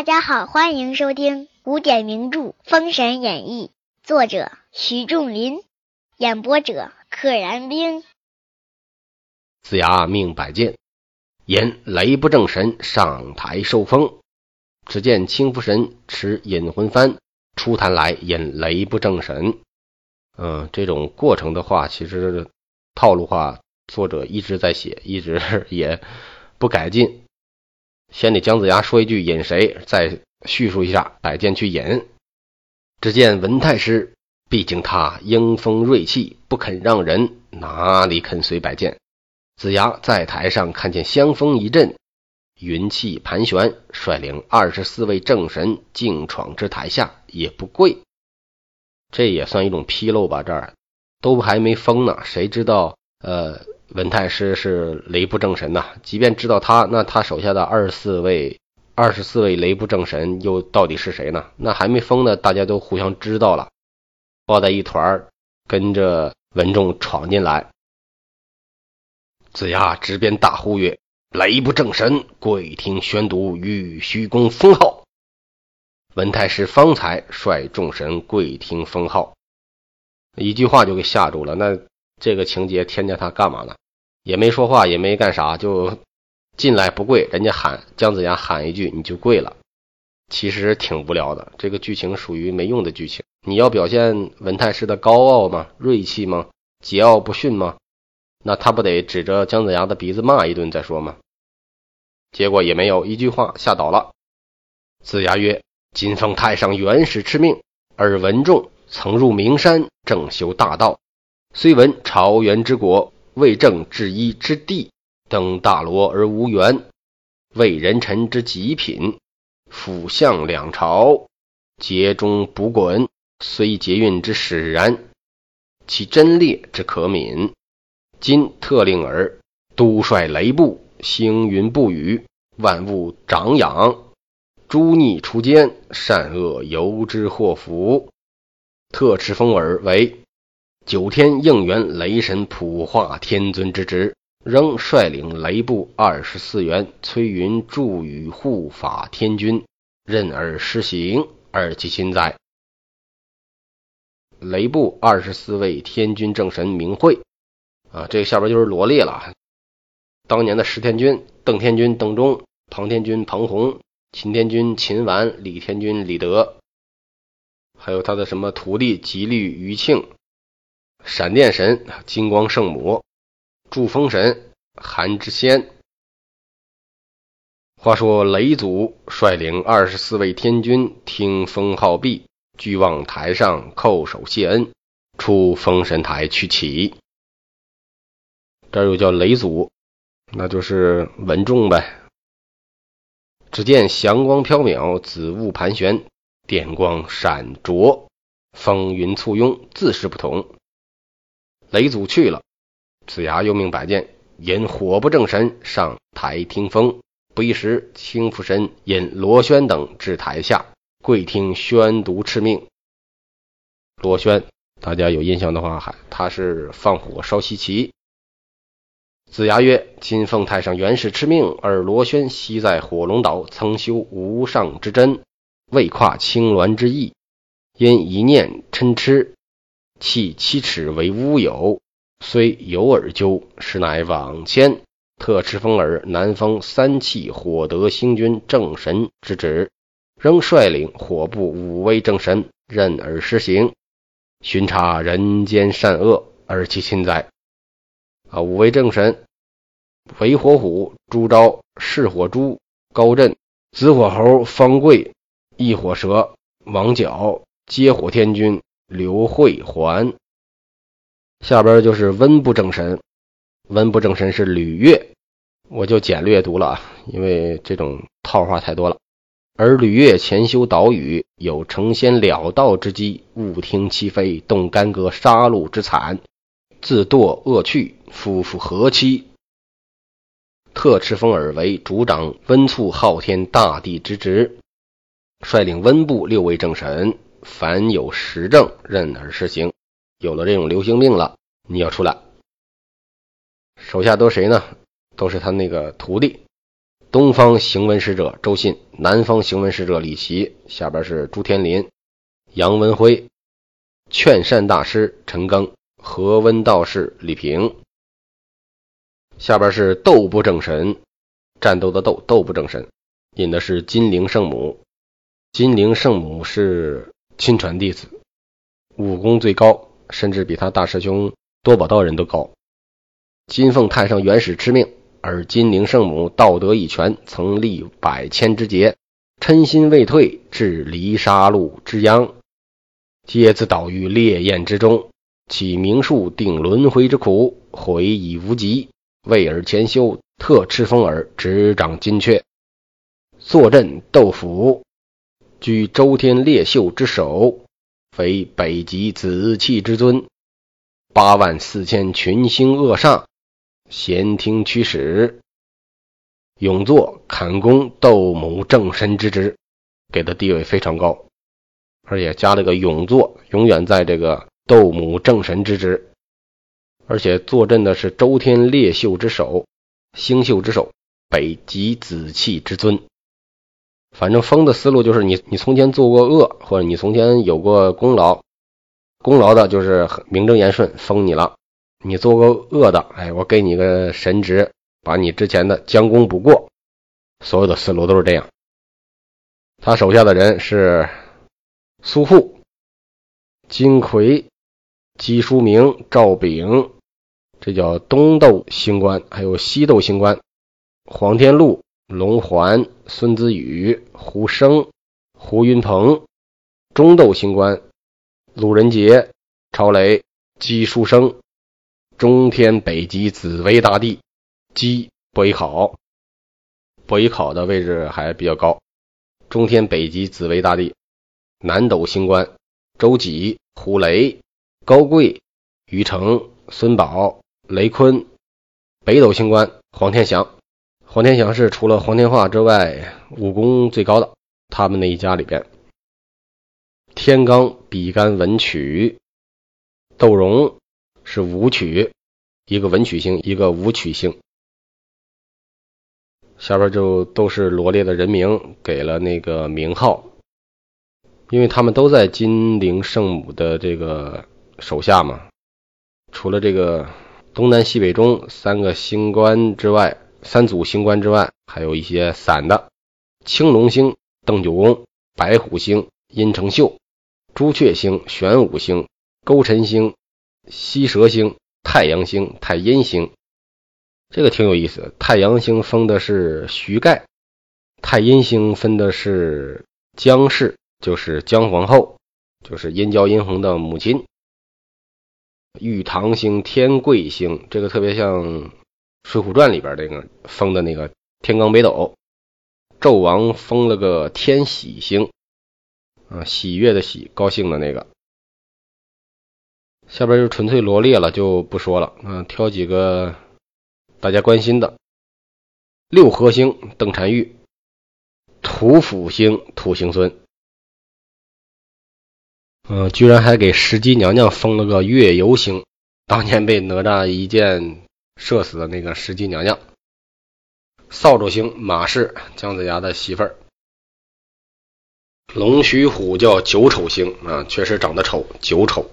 大家好，欢迎收听古典名著《封神演义》，作者徐仲林，演播者可燃冰。子牙命摆剑，引雷不正神上台受封。只见青福神持引魂幡出坛来引雷不正神。嗯，这种过程的话，其实套路化，作者一直在写，一直 也不改进。先得姜子牙说一句引谁，再叙述一下摆剑去引。只见文太师，毕竟他英风锐气，不肯让人，哪里肯随摆剑？子牙在台上看见香风一阵。云气盘旋，率领二十四位正神竞闯至台下，也不跪。这也算一种纰漏吧？这儿都还没封呢，谁知道？呃，文太师是雷部正神呐。即便知道他，那他手下的二十四位、二十四位雷部正神又到底是谁呢？那还没封呢，大家都互相知道了，抱在一团，跟着文仲闯进来。子牙直鞭大呼曰。雷部正神，跪听宣读玉虚宫封号。文太师方才率众神跪听封号，一句话就给吓住了。那这个情节添加他干嘛呢？也没说话，也没干啥，就进来不跪。人家喊姜子牙喊一句，你就跪了。其实挺无聊的，这个剧情属于没用的剧情。你要表现文太师的高傲吗？锐气吗？桀骜不驯吗？那他不得指着姜子牙的鼻子骂一顿再说吗？结果也没有一句话吓倒了。子牙曰：“今奉太上元始敕命，而文仲曾入名山正修大道，虽闻朝元之国，未正治一之地，登大罗而无缘，为人臣之极品，辅相两朝，节中不滚，虽捷运之使然，其真烈之可悯。”今特令尔督率雷部，星云布雨，万物长养，诸逆除奸，善恶由之祸福。特敕封尔为九天应元雷神普化天尊之职，仍率领雷部二十四员，催云助雨护法天君，任尔施行，而其亲在。雷部二十四位天君正神名讳。啊，这个下边就是罗列了，当年的十天君：邓天君邓忠、庞天君庞洪、秦天君秦完、李天君李德，还有他的什么徒弟吉利余庆、闪电神金光圣母、祝风神韩之仙。话说雷祖率领二十四位天君听封号毕，俱往台上叩首谢恩，出封神台去起。这又叫雷祖，那就是文仲呗。只见祥光飘渺，紫雾盘旋，电光闪灼，风云簇拥，自是不同。雷祖去了，子牙又命摆剑引火不正神上台听风。不一时，青福神引罗宣等至台下，跪听宣读敕命。罗宣，大家有印象的话，还他是放火烧西岐。子牙曰：“今奉太上元始敕命，而罗宣昔在火龙岛曾修无上之真，未跨青鸾之翼，因一念嗔痴，弃七尺为乌有，虽有耳究，实乃枉迁。特敕封尔南封三气火德星君正神之职，仍率领火部五位正神任而施行，巡查人间善恶，而其亲在。”啊，五位正神：为火虎朱昭、噬火猪高震、紫火猴方贵、异火蛇王角、接火天君刘慧环。下边就是温部正神，温部正神是吕岳，我就简略读了啊，因为这种套话太多了。而吕岳潜修岛屿，有成仙了道之机，勿听其非，动干戈杀戮之惨。自堕恶趣，夫复何期？特敕封尔为主掌温促昊天大地之职，率领温部六位正神，凡有实证，任而施行。有了这种流行病了，你要出来。手下都谁呢？都是他那个徒弟。东方行文使者周信，南方行文使者李琦，下边是朱天林、杨文辉，劝善大师陈庚，和温道士李平。下边是斗不正神，战斗的斗，斗不正神，引的是金陵圣母。金陵圣母是亲传弟子，武功最高，甚至比他大师兄多宝道人都高。金凤太上元始之命。而金陵圣母道德一全，曾历百千之劫，嗔心未退，至离杀戮之殃，皆自倒于烈焰之中。起名数定轮回之苦，悔已无极。为尔前修，特敕封尔执掌金阙，坐镇斗府，居周天烈秀之首，非北极紫气之尊。八万四千群星恶煞。闲听驱使，永作坎宫斗母正神之职，给的地位非常高，而且加了个永作，永远在这个斗母正神之职，而且坐镇的是周天烈秀之首，星宿之首，北极紫气之尊。反正封的思路就是你，你从前做过恶，或者你从前有过功劳，功劳的就是名正言顺封你了。你做过恶的，哎，我给你个神职，把你之前的将功补过。所有的思路都是这样。他手下的人是苏护、金奎、姬书明、赵炳，这叫东斗星官；还有西斗星官，黄天禄、龙环、孙子宇、胡生、胡云鹏；中斗星官，鲁仁杰、超雷、姬书生。中天北极紫薇大帝，姬伯邑考，伯邑考的位置还比较高。中天北极紫薇大帝，南斗星官周几、胡雷、高贵、于成、孙宝、雷坤；北斗星官黄天祥，黄天祥是除了黄天化之外武功最高的，他们那一家里边。天罡比干文曲，窦融。是武曲，一个文曲星，一个武曲星。下边就都是罗列的人名，给了那个名号，因为他们都在金陵圣母的这个手下嘛。除了这个东南西北中三个星官之外，三组星官之外，还有一些散的：青龙星邓九公、白虎星殷承秀、朱雀星玄武星、勾陈星。西蛇星、太阳星、太阴星，这个挺有意思。太阳星封的是徐盖，太阴星分的是姜氏，就是姜皇后，就是殷郊殷红的母亲。玉堂星、天贵星，这个特别像《水浒传》里边那个封的那个天罡北斗。纣王封了个天喜星，啊，喜悦的喜，高兴的那个。下边就纯粹罗列了，就不说了。嗯，挑几个大家关心的：六合星邓婵玉，土府星土行孙。嗯，居然还给石矶娘娘封了个月游星，当年被哪吒一剑射死的那个石矶娘娘。扫帚星马氏，姜子牙的媳妇儿。龙须虎叫九丑星啊，确实长得丑，九丑。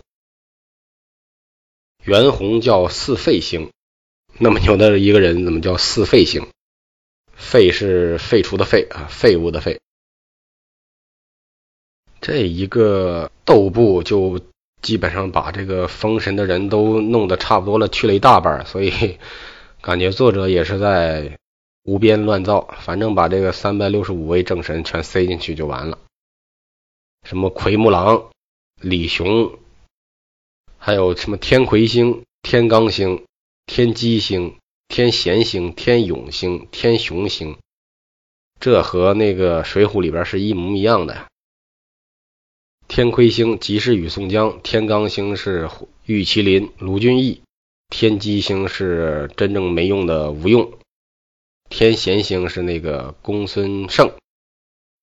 袁弘叫四废星，那么牛的一个人怎么叫四废星？废是废除的废啊，废物的废。这一个斗部就基本上把这个封神的人都弄得差不多了，去了一大半，所以 感觉作者也是在胡编乱造，反正把这个三百六十五位正神全塞进去就完了。什么奎木狼、李雄。还有什么天魁星、天罡星、天机星、天贤星、天勇星、天雄星，这和那个《水浒》里边是一模一样的呀。天魁星即是与宋江，天罡星是玉麒麟卢俊义，天机星是真正没用的吴用，天贤星是那个公孙胜，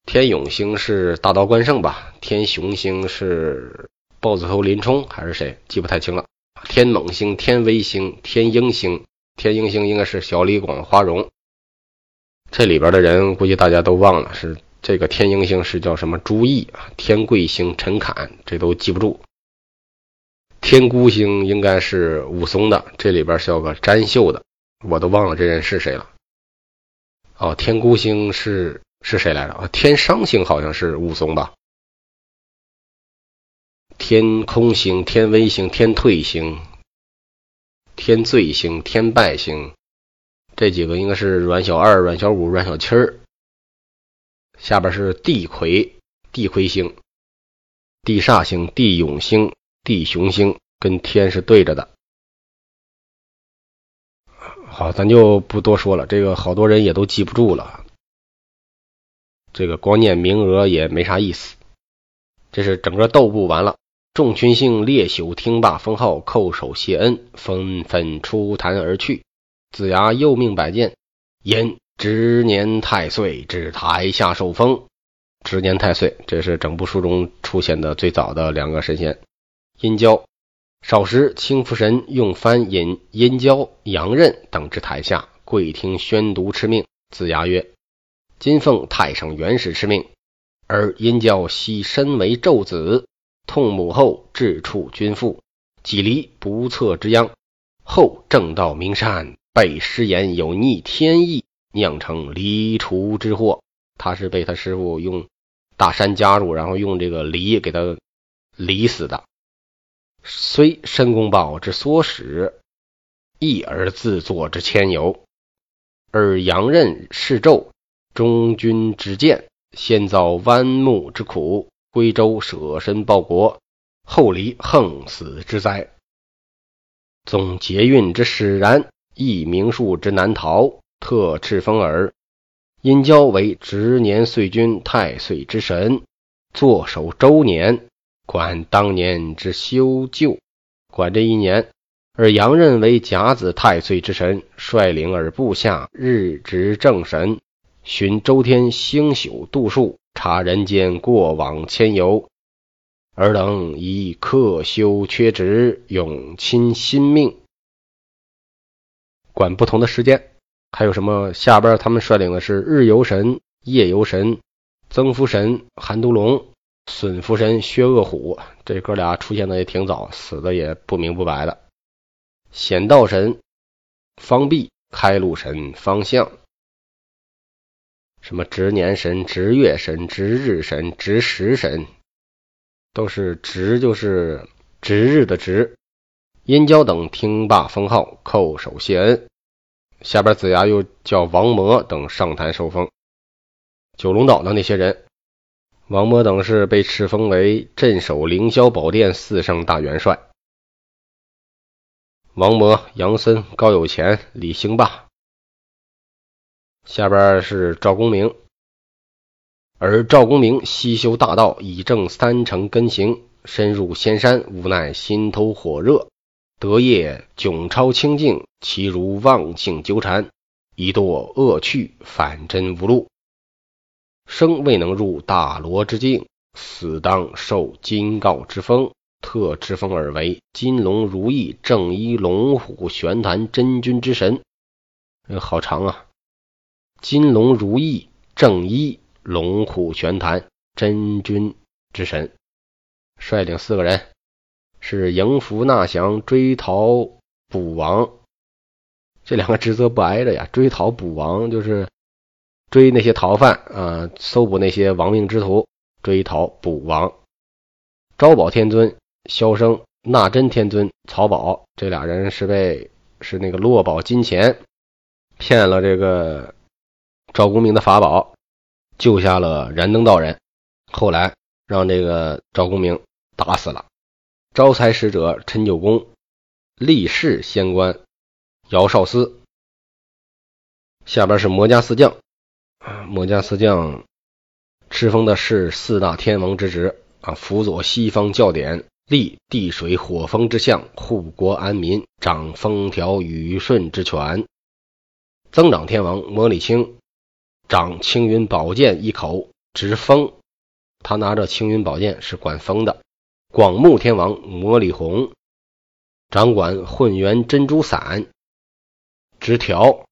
天勇星是大刀关胜吧？天雄星是。豹子头林冲还是谁？记不太清了。天猛星、天威星、天鹰星、天鹰星应该是小李广花荣。这里边的人估计大家都忘了，是这个天鹰星是叫什么朱毅啊，天贵星陈侃，这都记不住。天孤星应该是武松的，这里边是有个詹秀的，我都忘了这人是谁了。哦，天孤星是是谁来着？啊，天商星好像是武松吧。天空星、天威星、天退星、天罪星、天败星，这几个应该是阮小二、阮小五、阮小七儿。下边是地魁、地魁星、地煞星、地永星、地雄星，跟天是对着的。好，咱就不多说了，这个好多人也都记不住了，这个光念名额也没啥意思。这是整个斗部完了。众群星列宿听罢封号，叩首谢恩，纷纷出坛而去。子牙又命摆剑，言值年太岁至台下受封。值年太岁，这是整部书中出现的最早的两个神仙。殷郊少时，清福神用幡引殷郊、杨任等至台下，跪听宣读敕命。子牙曰：“今奉太上元始敕命，而殷郊昔身为胄子。”痛母后至处君父，几离不测之殃。后正道名山，被师言有逆天意，酿成离除之祸。他是被他师傅用大山加入，然后用这个离给他离死的。虽申公豹之唆使，亦而自作之愆尤。而杨任示纣，忠君之见，先遭弯木之苦。归州舍身报国，后离横死之灾。总劫运之使然，亦名数之难逃。特敕封耳。殷郊为值年岁君太岁之神，坐守周年，管当年之修旧，管这一年。而杨任为甲子太岁之神，率领而部下日值正神，寻周天星宿度数。察人间过往迁游，尔等以克修缺职，永亲新命，管不同的时间。还有什么？下边他们率领的是日游神、夜游神、曾福神、韩都龙、损福神、薛恶虎。这哥俩出现的也挺早，死的也不明不白的。显道神方弼、开路神方向。什么值年神、值月神、值日神、值时神，都是值，就是值日的值。殷郊等听罢封号，叩首谢恩。下边子牙又叫王魔等上坛受封。九龙岛的那些人，王魔等是被敕封为镇守凌霄宝殿四圣大元帅。王魔、杨森、高有钱、李兴霸。下边是赵公明，而赵公明西修大道，以正三成根行，深入仙山，无奈心头火热，得业迥超清净，其如妄性纠缠，一堕恶趣，反真无路，生未能入大罗之境，死当受金告之封，特之封而为金龙如意正一龙虎玄坛真君之神。好长啊！金龙如意正一龙虎玄坛真君之神，率领四个人是迎福纳降追逃捕王，这两个职责不挨着呀？追逃捕王就是追那些逃犯啊，搜捕那些亡命之徒。追逃捕王，招宝天尊萧生、纳真天尊曹宝这俩人是被是那个落宝金钱骗了这个。赵公明的法宝救下了燃灯道人，后来让这个赵公明打死了。招财使者陈九公、立誓仙官姚少司。下边是魔家四将，魔家四将敕封的是四大天王之职啊，辅佐西方教典，立地水火风之象，护国安民，掌风调雨顺之权。增长天王魔礼青。掌青云宝剑一口，直风。他拿着青云宝剑是管风的。广目天王魔里红掌管混元珍珠伞。直条，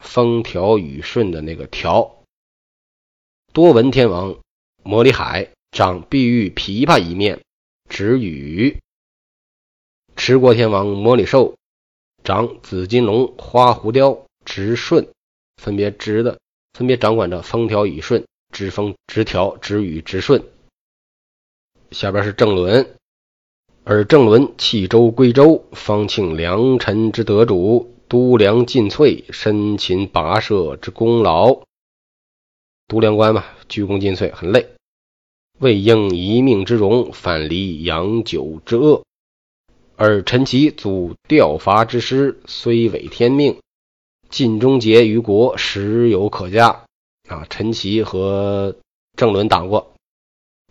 风调雨顺的那个调。多闻天王摩里海掌碧玉琵琶一面，直雨。持国天王摩里寿掌紫金龙花狐雕，直顺。分别直的，分别掌管着风调雨顺、直风直调、直雨直顺。下边是正伦，而正伦弃州归州，方庆良臣之得主，都梁尽瘁，身勤跋涉之功劳。都梁关嘛，鞠躬尽瘁，很累，为应一命之荣，反离养酒之恶。而陈其祖调伐之师，虽违天命，尽忠节于国，实有可嘉。啊，陈奇和郑伦打过，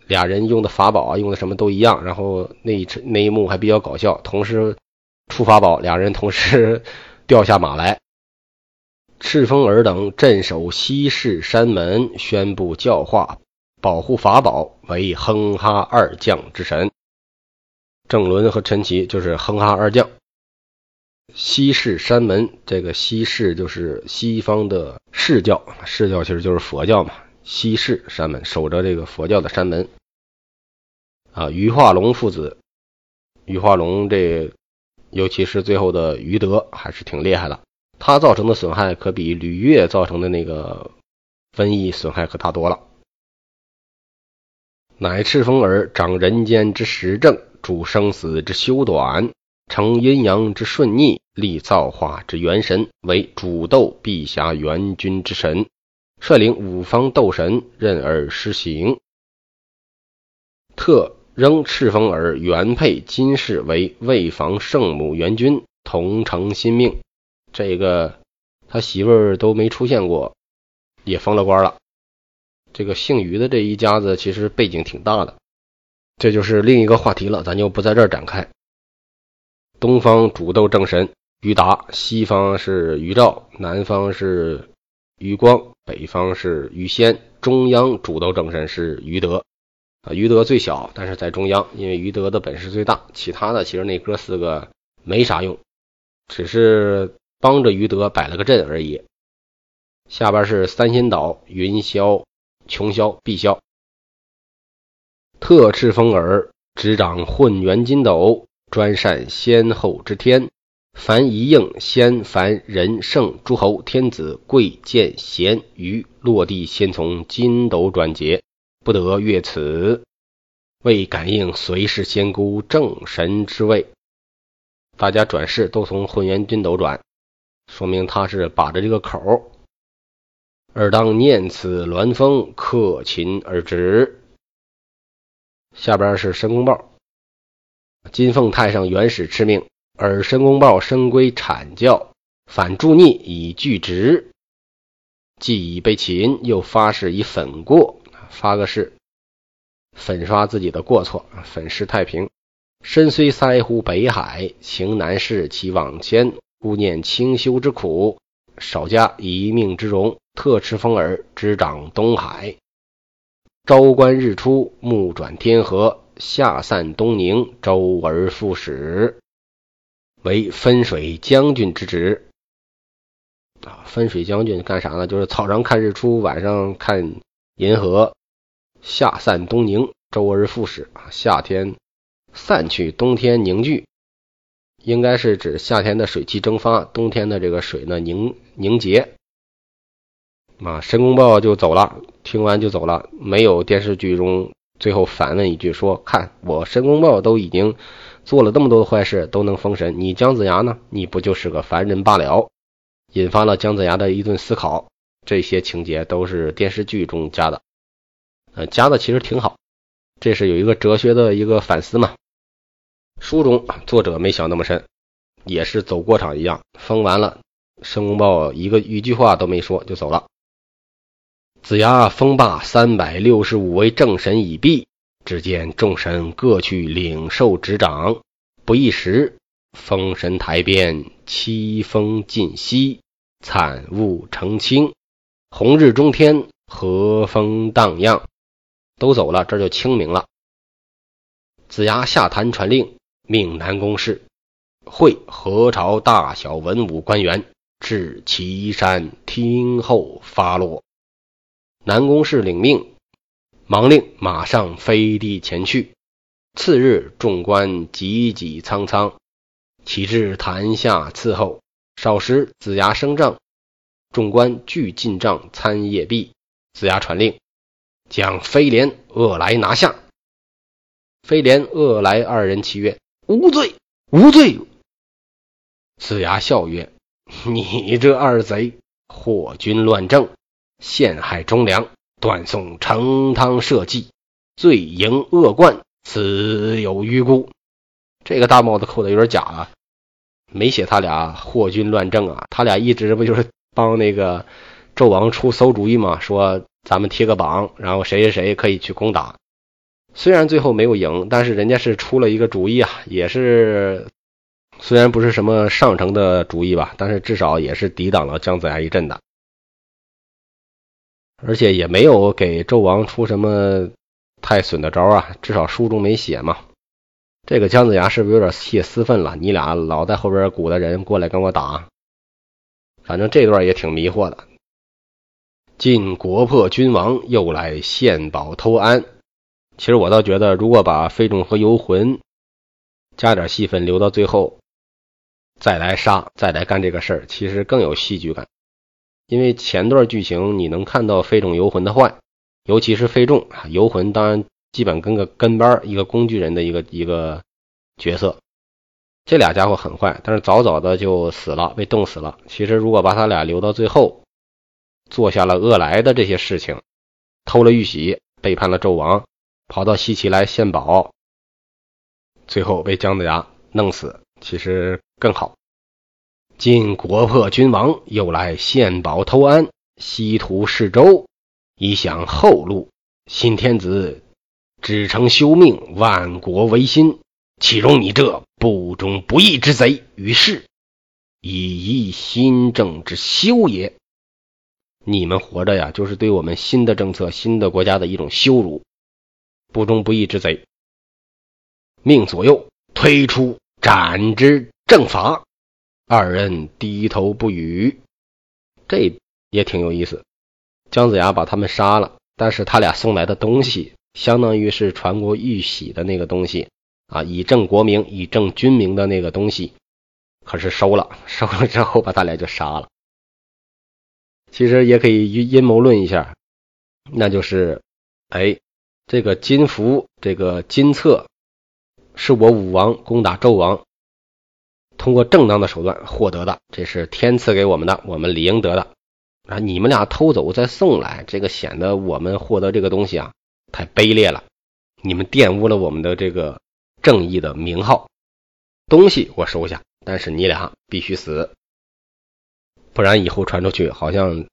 俩人用的法宝啊，用的什么都一样。然后那一那一幕还比较搞笑，同时出法宝，俩人同时掉下马来。赤峰尔等镇守西市山门，宣布教化，保护法宝，为哼哈二将之神。郑伦和陈奇就是哼哈二将。西市山门，这个西市就是西方的释教，释教其实就是佛教嘛。西市山门守着这个佛教的山门。啊，于化龙父子，于化龙这，尤其是最后的于德，还是挺厉害的。他造成的损害可比吕岳造成的那个瘟疫损害可大多了。乃赤峰儿掌人间之时政，主生死之修短，成阴阳之顺逆，立造化之元神，为主斗碧霞元君之神，率领五方斗神任而施行。特仍赤峰儿原配金氏为魏房圣母元君，同承新命。这个他媳妇儿都没出现过，也封了官了。这个姓于的这一家子其实背景挺大的，这就是另一个话题了，咱就不在这儿展开。东方主斗正神于达，西方是于兆，南方是于光，北方是于仙，中央主斗正神是于德。啊，于德最小，但是在中央，因为于德的本事最大，其他的其实那哥四个没啥用，只是。帮着于德摆了个阵而已。下边是三仙岛云霄、琼霄、碧霄。特赤峰耳执掌混元金斗，专善先后之天。凡一应先凡人圣诸侯天子贵贱贤愚落地，先从金斗转节，不得越此。为感应随侍仙姑正神之位，大家转世都从混元金斗转。说明他是把着这个口而当念此鸾峰，克勤而止。下边是申公豹，金凤太上元始敕命，而申公豹升归阐教，反助逆以拒职。既已被擒，又发誓以粉过，发个誓，粉刷自己的过错，粉饰太平。身虽塞乎北海，情难释其往迁。勿念清修之苦，少加一命之荣。特持风耳执掌东海，朝观日出，暮转天河，夏散东宁，周而复始，为分水将军之职。啊，分水将军干啥呢？就是早上看日出，晚上看银河。夏散东宁，周而复始。啊，夏天散去，冬天凝聚。应该是指夏天的水汽蒸发，冬天的这个水呢凝凝结。啊，申公豹就走了，听完就走了，没有电视剧中最后反问一句说：“看我申公豹都已经做了这么多的坏事，都能封神，你姜子牙呢？你不就是个凡人罢了？”引发了姜子牙的一顿思考。这些情节都是电视剧中加的，呃，加的其实挺好，这是有一个哲学的一个反思嘛。书中作者没想那么深，也是走过场一样，封完了，申公豹一个一句话都没说就走了。子牙封罢三百六十五位正神已毕，只见众神各去领受执掌，不一时，封神台边凄风尽息，惨雾澄清，红日中天，和风荡漾，都走了，这就清明了。子牙下坛传令。命南宫氏会何朝大小文武官员至岐山听候发落。南宫氏领命，忙令马上飞地前去。次日，众官急急苍苍，齐至坛下伺候。少时，子牙升帐，众官俱进帐参谒毕。子牙传令，将飞廉、恶来拿下。飞廉、恶来二人齐曰：“无罪，无罪。”子牙笑曰：“你这二贼，祸军乱政，陷害忠良，断送成汤社稷，罪盈恶贯，死有余辜。”这个大帽子扣的有点假了，没写他俩祸军乱政啊，他俩一直不就是帮那个纣王出馊主意吗？说咱们贴个榜，然后谁谁谁可以去攻打。虽然最后没有赢，但是人家是出了一个主意啊，也是虽然不是什么上乘的主意吧，但是至少也是抵挡了姜子牙一阵的，而且也没有给纣王出什么太损的招啊，至少书中没写嘛。这个姜子牙是不是有点泄私愤了？你俩老在后边鼓的人过来跟我打，反正这段也挺迷惑的。晋国破君王，又来献宝偷安。其实我倒觉得，如果把飞众和游魂加点戏份留到最后，再来杀，再来干这个事儿，其实更有戏剧感。因为前段剧情你能看到飞众游魂的坏，尤其是飞众啊，游魂当然基本跟个跟班一个工具人的一个一个角色。这俩家伙很坏，但是早早的就死了，被冻死了。其实如果把他俩留到最后，做下了恶来的这些事情，偷了玉玺，背叛了纣王。跑到西岐来献宝，最后被姜子牙弄死，其实更好。今国破君亡，又来献宝偷安，西图示周，以享后路。新天子只成休命，万国维新，岂容你这不忠不义之贼于世，以遗新政之羞也！你们活着呀，就是对我们新的政策、新的国家的一种羞辱。不忠不义之贼，命左右推出斩之正法。二人低头不语，这也挺有意思。姜子牙把他们杀了，但是他俩送来的东西，相当于是传国玉玺的那个东西啊，以正国名、以正君名的那个东西，可是收了。收了之后，把他俩就杀了。其实也可以阴谋论一下，那就是，哎。这个金符，这个金册，是我武王攻打纣王通过正当的手段获得的，这是天赐给我们的，我们理应得的啊！你们俩偷走再送来，这个显得我们获得这个东西啊太卑劣了，你们玷污了我们的这个正义的名号。东西我收下，但是你俩必须死，不然以后传出去，好像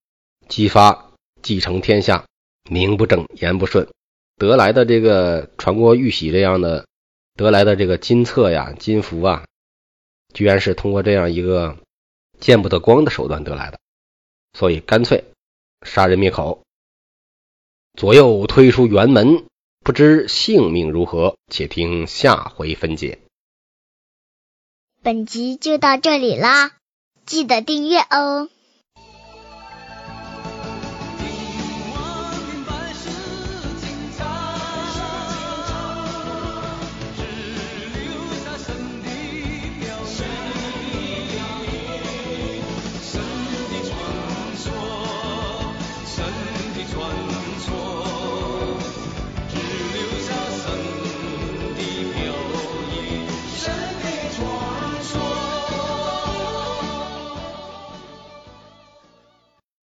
姬发继承天下，名不正言不顺。得来的这个传国玉玺这样的得来的这个金册呀、金符啊，居然是通过这样一个见不得光的手段得来的，所以干脆杀人灭口。左右推出辕门，不知性命如何，且听下回分解。本集就到这里啦，记得订阅哦。